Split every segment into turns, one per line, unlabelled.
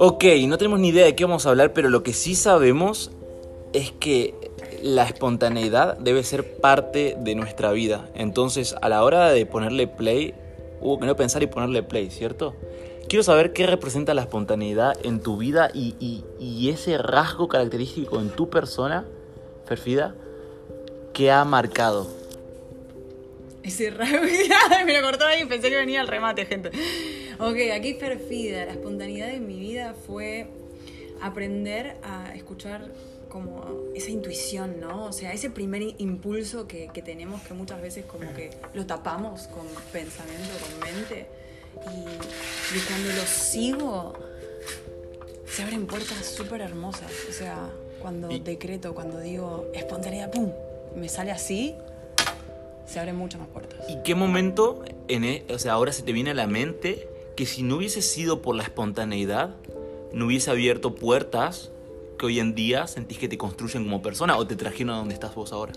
Ok, no tenemos ni idea de qué vamos a hablar, pero lo que sí sabemos es que la espontaneidad debe ser parte de nuestra vida. Entonces, a la hora de ponerle play, hubo que no pensar y ponerle play, ¿cierto? Quiero saber qué representa la espontaneidad en tu vida y, ese rasgo característico en tu persona, Ferfida, que ha marcado.
Ese me lo cortó ahí y pensé que venía al remate, gente. Ok, aquí perfida. La espontaneidad en mi vida fue aprender a escuchar como esa intuición, ¿no? O sea, ese primer impulso que, tenemos que muchas veces como que lo tapamos con pensamiento, con mente. Y, cuando lo sigo, se abren puertas súper hermosas. O sea, cuando decreto, cuando digo espontaneidad, ¡pum! Me sale así, se abren muchas más puertas.
¿Y qué momento, en e, o sea, ahora se te viene a la mente que si no hubiese sido por la espontaneidad, no hubiese abierto puertas que hoy en día sentís que te construyen como persona o te trajeron a donde estás vos ahora?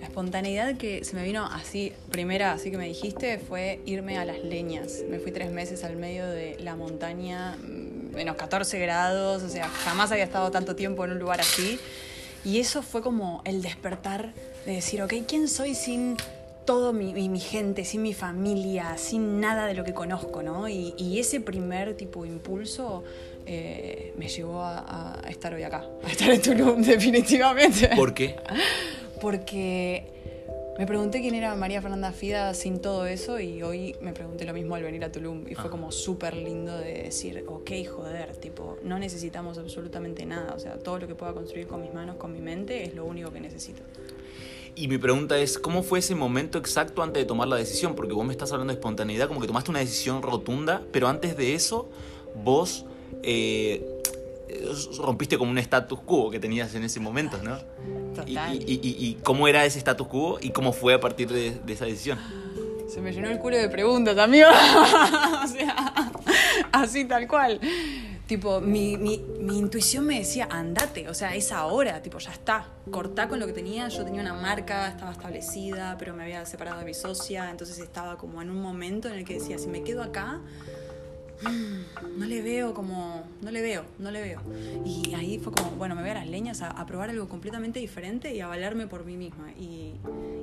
La espontaneidad que se me vino así, primera, así que me dijiste, fue irme a las leñas. Me fui tres meses al medio de la montaña, mm, menos 14 grados, o sea, jamás había estado tanto tiempo en un lugar así. Y eso fue como el despertar de decir, ok, ¿quién soy sin todo mi, mi, gente, sin mi familia, sin nada de lo que conozco, ¿no? Y, ese primer tipo de impulso eh, me llevó a, estar hoy acá, a estar en Tulum, definitivamente.
¿Por qué?
Porque me pregunté quién era María Fernanda Fida sin todo eso y hoy me pregunté lo mismo al venir a Tulum y fue ah. como súper lindo de decir, ok, joder, tipo, no necesitamos absolutamente nada, o sea, todo lo que pueda construir con mis manos, con mi mente, es lo único que necesito.
Y mi pregunta es, ¿cómo fue ese momento exacto antes de tomar la decisión? Porque vos me estás hablando de espontaneidad, como que tomaste una decisión rotunda, pero antes de eso, vos eh, rompiste como un status quo que tenías en ese momento, ¿no?
Total.
Y, cómo era ese status quo y cómo fue a partir de, esa decisión?
Se me llenó el culo de preguntas, amigo. o sea, así tal cual. Tipo, mi, mi, mi, intuición me decía, andate, o sea, es ahora, tipo, ya está, cortá con lo que tenía, yo tenía una marca, estaba establecida, pero me había separado de mi socia, entonces estaba como en un momento en el que decía, si me quedo acá, no le veo como, no le veo, no le veo. Y ahí fue como, bueno, me voy a las leñas a, probar algo completamente diferente y a valerme por mí misma. Y,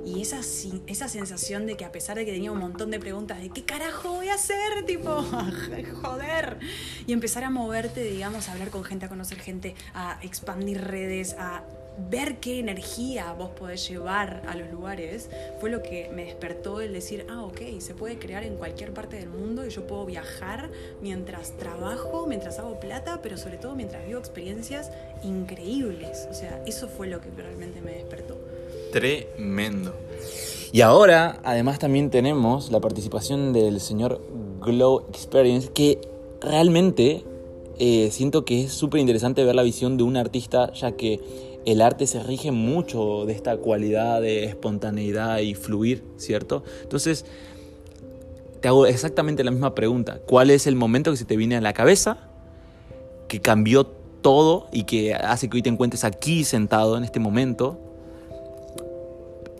y, esa, esa sensación de que a pesar de que tenía un montón de preguntas de qué carajo voy a hacer, tipo, joder, y empezar a moverte, digamos, a hablar con gente, a conocer gente, a expandir redes, a ver qué energía vos podés llevar a los lugares fue lo que me despertó el decir, ah, ok, se puede crear en cualquier parte del mundo y yo puedo viajar mientras trabajo, mientras hago plata, pero sobre todo mientras vivo experiencias increíbles. O sea, eso fue lo que realmente me despertó.
Tremendo. Y ahora, además, también tenemos la participación del señor Glow Experience, que realmente eh, siento que es súper interesante ver la visión de un artista, ya que el arte se rige mucho de esta cualidad de espontaneidad y fluir, ¿cierto? Entonces, te hago exactamente la misma pregunta. ¿Cuál es el momento que se te viene a la cabeza que cambió todo y que hace que hoy te encuentres aquí sentado en este momento?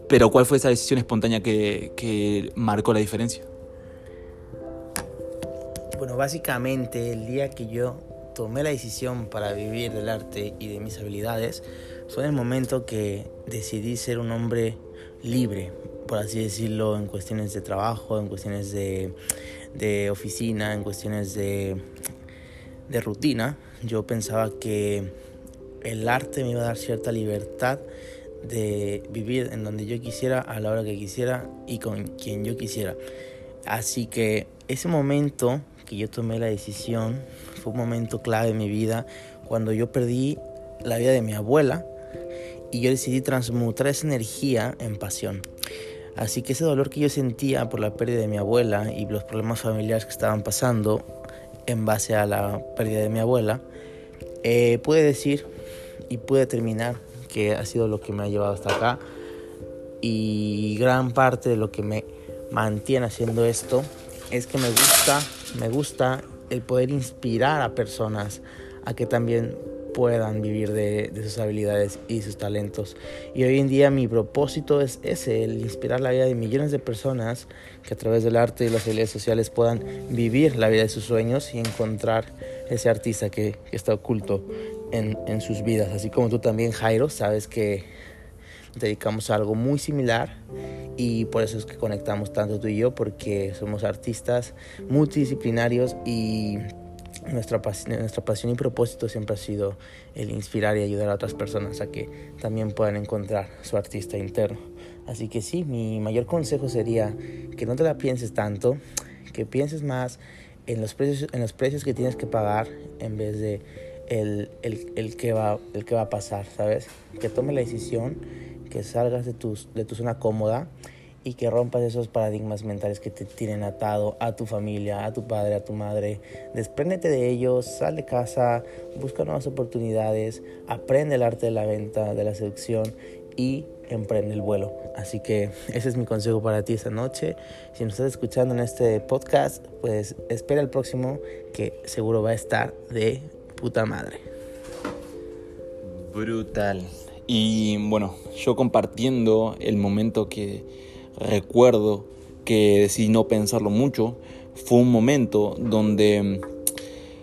Pero ¿cuál fue esa decisión espontánea que, que marcó la diferencia?
Bueno, básicamente el día que yo tomé la decisión para vivir del arte y de mis habilidades fue en el momento que decidí ser un hombre libre, por así decirlo, en cuestiones de trabajo, en cuestiones de, de oficina, en cuestiones de, de rutina. Yo pensaba que el arte me iba a dar cierta libertad de vivir en donde yo quisiera, a la hora que quisiera y con quien yo quisiera. Así que ese momento que yo tomé la decisión fue un momento clave en mi vida cuando yo perdí la vida de mi abuela y yo decidí transmutar esa energía en pasión. Así que ese dolor que yo sentía por la pérdida de mi abuela y los problemas familiares que estaban pasando en base a la pérdida de mi abuela, eh, pude decir y pude terminar que ha sido lo que me ha llevado hasta acá. Y gran parte de lo que me mantiene haciendo esto es que me gusta, me gusta el poder inspirar a personas a que también puedan vivir de, sus habilidades y sus talentos. Y hoy en día mi propósito es ese, el inspirar la vida de millones de personas que a través del arte y las habilidades sociales puedan vivir la vida de sus sueños y encontrar ese artista que, está oculto en, sus vidas. Así como tú también, Jairo, sabes que dedicamos a algo muy similar y por eso es que conectamos tanto tú y yo porque somos artistas multidisciplinarios y nuestra, nuestra pasión y propósito siempre ha sido el inspirar y ayudar a otras personas a que también puedan encontrar su artista interno. Así que sí, mi mayor consejo sería que no te la pienses tanto, que pienses más en los precios, en los precios que tienes que pagar en vez de el, el, el, que va, el que va a pasar, ¿sabes? Que tome la decisión que salgas de, tus, de tu zona cómoda y que rompas esos paradigmas mentales que te tienen atado a tu familia, a tu padre, a tu madre. Despréndete de ellos, sal de casa, busca nuevas oportunidades, aprende el arte de la venta, de la seducción y emprende el vuelo. Así que ese es mi consejo para ti esta noche. Si nos estás escuchando en este podcast, pues espera el próximo que seguro va a estar de puta madre.
Brutal. Y bueno, yo compartiendo el momento que recuerdo que decidí no pensarlo mucho, fue un momento donde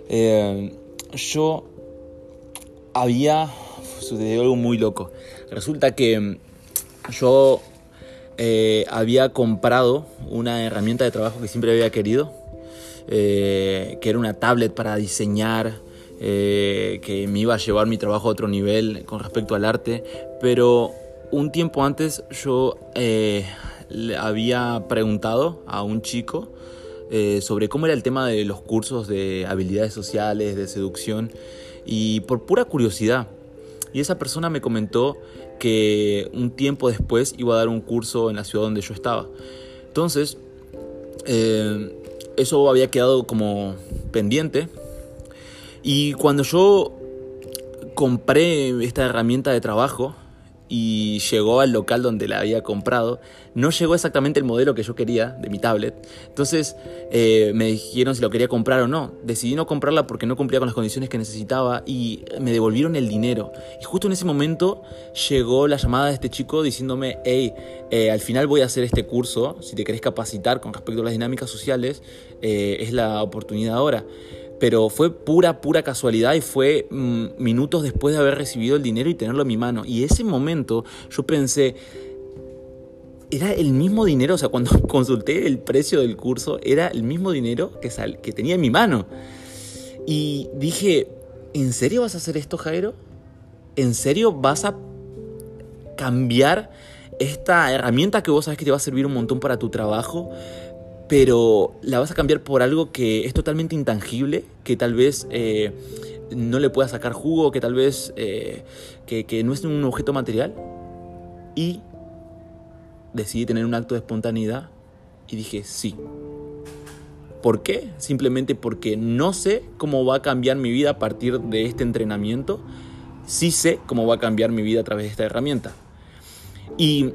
eh, yo había sucedido algo muy loco. Resulta que yo eh, había comprado una herramienta de trabajo que siempre había querido, eh, que era una tablet para diseñar que me iba a llevar mi trabajo a otro nivel con respecto al arte, pero un tiempo antes yo le había preguntado a un chico eh, sobre cómo era el tema de los cursos de habilidades sociales, de seducción, y por pura curiosidad. Y esa persona me comentó que un tiempo después iba a dar un curso en la ciudad donde yo estaba. Entonces, eso había quedado como pendiente y cuando yo compré esta herramienta de trabajo y llegó al local donde la había comprado, no llegó exactamente el modelo que yo quería de mi tablet. Entonces eh, me dijeron si lo quería comprar o no. Decidí no comprarla porque no cumplía con las condiciones que necesitaba y me devolvieron el dinero. Y justo en ese momento llegó la llamada de este chico diciéndome, hey, eh, al final voy a hacer este curso, si te querés capacitar con respecto a las dinámicas sociales, eh, es la oportunidad ahora pero fue pura, pura casualidad y fue mm, minutos después de haber recibido el dinero y tenerlo en mi mano. Y ese momento yo pensé, era el mismo dinero, o sea, cuando consulté el precio del curso, era el mismo dinero que, que tenía en mi mano. Y dije, ¿en serio vas a hacer esto, Jairo? ¿En serio vas a cambiar esta herramienta que vos sabes que te va a servir un montón para tu trabajo? Pero la vas a cambiar por algo que es totalmente intangible, que tal vez eh, no le puedas sacar jugo, que tal vez eh, que, no es un objeto material. Y decidí tener un acto de espontaneidad y dije sí. ¿Por qué? Simplemente porque no sé cómo va a cambiar mi vida a partir de este entrenamiento. Sí sé cómo va a cambiar mi vida a través de esta herramienta. Y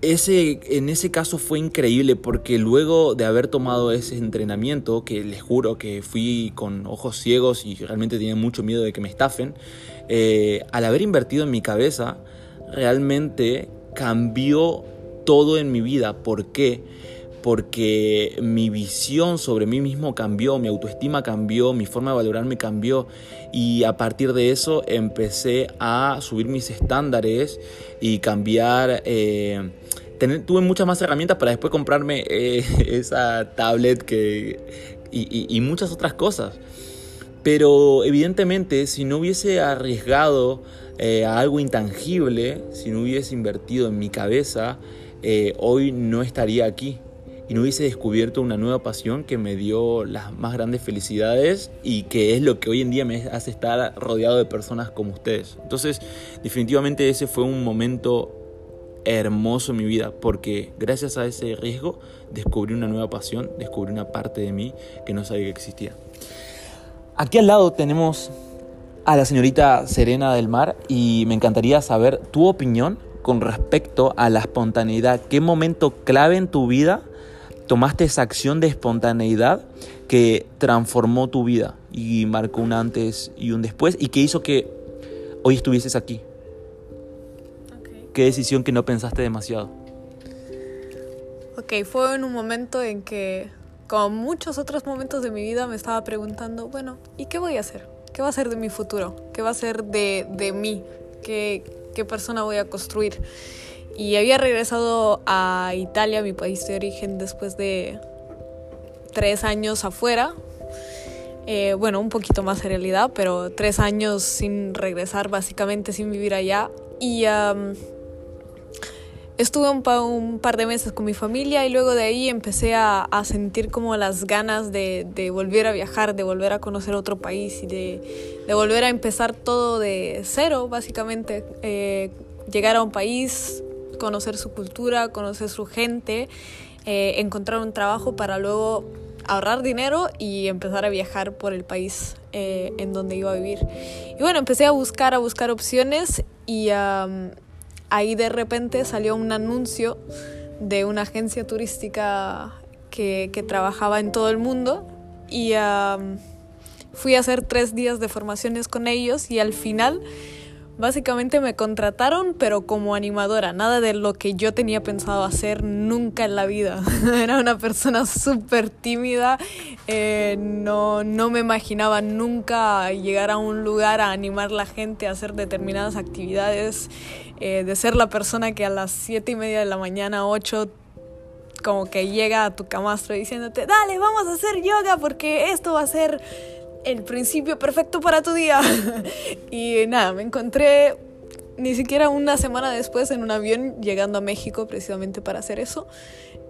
ese, en ese caso fue increíble porque luego de haber tomado ese entrenamiento, que les juro que fui con ojos ciegos y realmente tenía mucho miedo de que me estafen, eh, al haber invertido en mi cabeza, realmente cambió todo en mi vida. ¿Por qué? porque mi visión sobre mí mismo cambió, mi autoestima cambió, mi forma de valorarme cambió y a partir de eso empecé a subir mis estándares y cambiar... Eh, tuve muchas más herramientas para después comprarme eh, esa tablet que, y, muchas otras cosas. Pero evidentemente si no hubiese arriesgado eh, a algo intangible, si no hubiese invertido en mi cabeza, hoy no estaría aquí y no hubiese descubierto una nueva pasión que me dio las más grandes felicidades y que es lo que hoy en día me hace estar rodeado de personas como ustedes. Entonces, definitivamente ese fue un momento hermoso mi vida porque gracias a ese riesgo descubrí una nueva pasión, descubrí una parte de mí que no sabía que existía. Aquí al lado tenemos a la señorita Serena del Mar y me encantaría saber tu opinión con respecto a la espontaneidad. ¿Qué momento clave en tu vida tomaste esa acción de espontaneidad que transformó tu vida y marcó un antes y un después y que hizo que hoy estuvieses aquí. ¿Qué decisión que no pensaste demasiado?
Ok, fue en un momento en que, como muchos otros momentos de mi vida, me estaba preguntando, bueno, ¿y qué voy a hacer? ¿Qué va a ser de mi futuro? ¿Qué va a ser de, de mí? ¿Qué, ¿Qué persona voy a construir? Y había regresado a Italia, mi país de origen, después de tres años afuera. Eh, bueno, un poquito más en realidad, pero tres años sin regresar, básicamente sin vivir allá. Y estuve un, par de meses con mi familia y luego de ahí empecé a, sentir como las ganas de, volver a viajar, de volver a conocer otro país y de, volver a empezar todo de cero, básicamente. Eh, llegar a un país, conocer su cultura, conocer su gente, eh, encontrar un trabajo para luego ahorrar dinero y empezar a viajar por el país eh, en donde iba a vivir. Y bueno, empecé a buscar, a buscar opciones y ahí de repente salió un anuncio de una agencia turística que, trabajaba en todo el mundo y fui a hacer tres días de formaciones con ellos y al final Básicamente me contrataron, pero como animadora, nada de lo que yo tenía pensado hacer nunca en la vida. Era una persona súper tímida, eh, no, no me imaginaba nunca llegar a un lugar a animar a la gente a hacer determinadas actividades, eh, de ser la persona que a las siete y media de la mañana, 8, como que llega a tu camastro diciéndote, dale, vamos a hacer yoga porque esto va a ser el principio perfecto para tu día. y nada, me encontré ni siquiera una semana después en un avión llegando a México precisamente para hacer eso.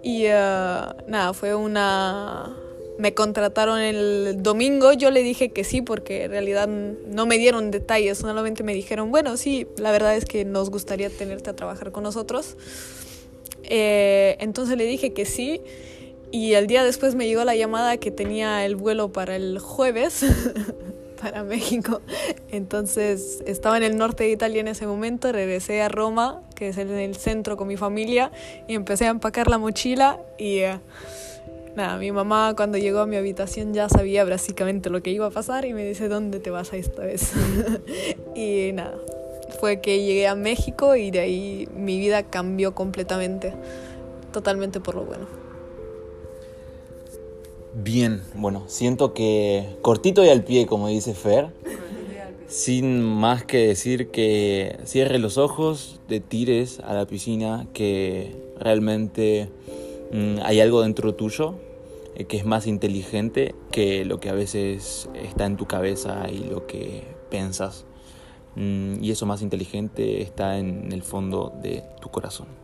Y uh, nada, fue una... Me contrataron el domingo, yo le dije que sí porque en realidad no me dieron detalles, solamente me dijeron, bueno, sí, la verdad es que nos gustaría tenerte a trabajar con nosotros. Eh, entonces le dije que sí y el día después me llegó la llamada que tenía el vuelo para el jueves para México. Entonces estaba en el norte de Italia en ese momento, regresé a Roma, que es en el centro con mi familia, y empecé a empacar la mochila y eh, nada, mi mamá cuando llegó a mi habitación ya sabía básicamente lo que iba a pasar y me dice, ¿dónde te vas a esta vez? y nada, fue que llegué a México y de ahí mi vida cambió completamente, totalmente por lo bueno.
Bien, bueno, siento que cortito y al pie, como dice Fer. Sin más que decir que cierre los ojos, te tires a la piscina, que realmente mm, hay algo dentro tuyo eh, que es más inteligente que lo que a veces está en tu cabeza y lo que piensas. Mm, y eso más inteligente está en el fondo de tu corazón.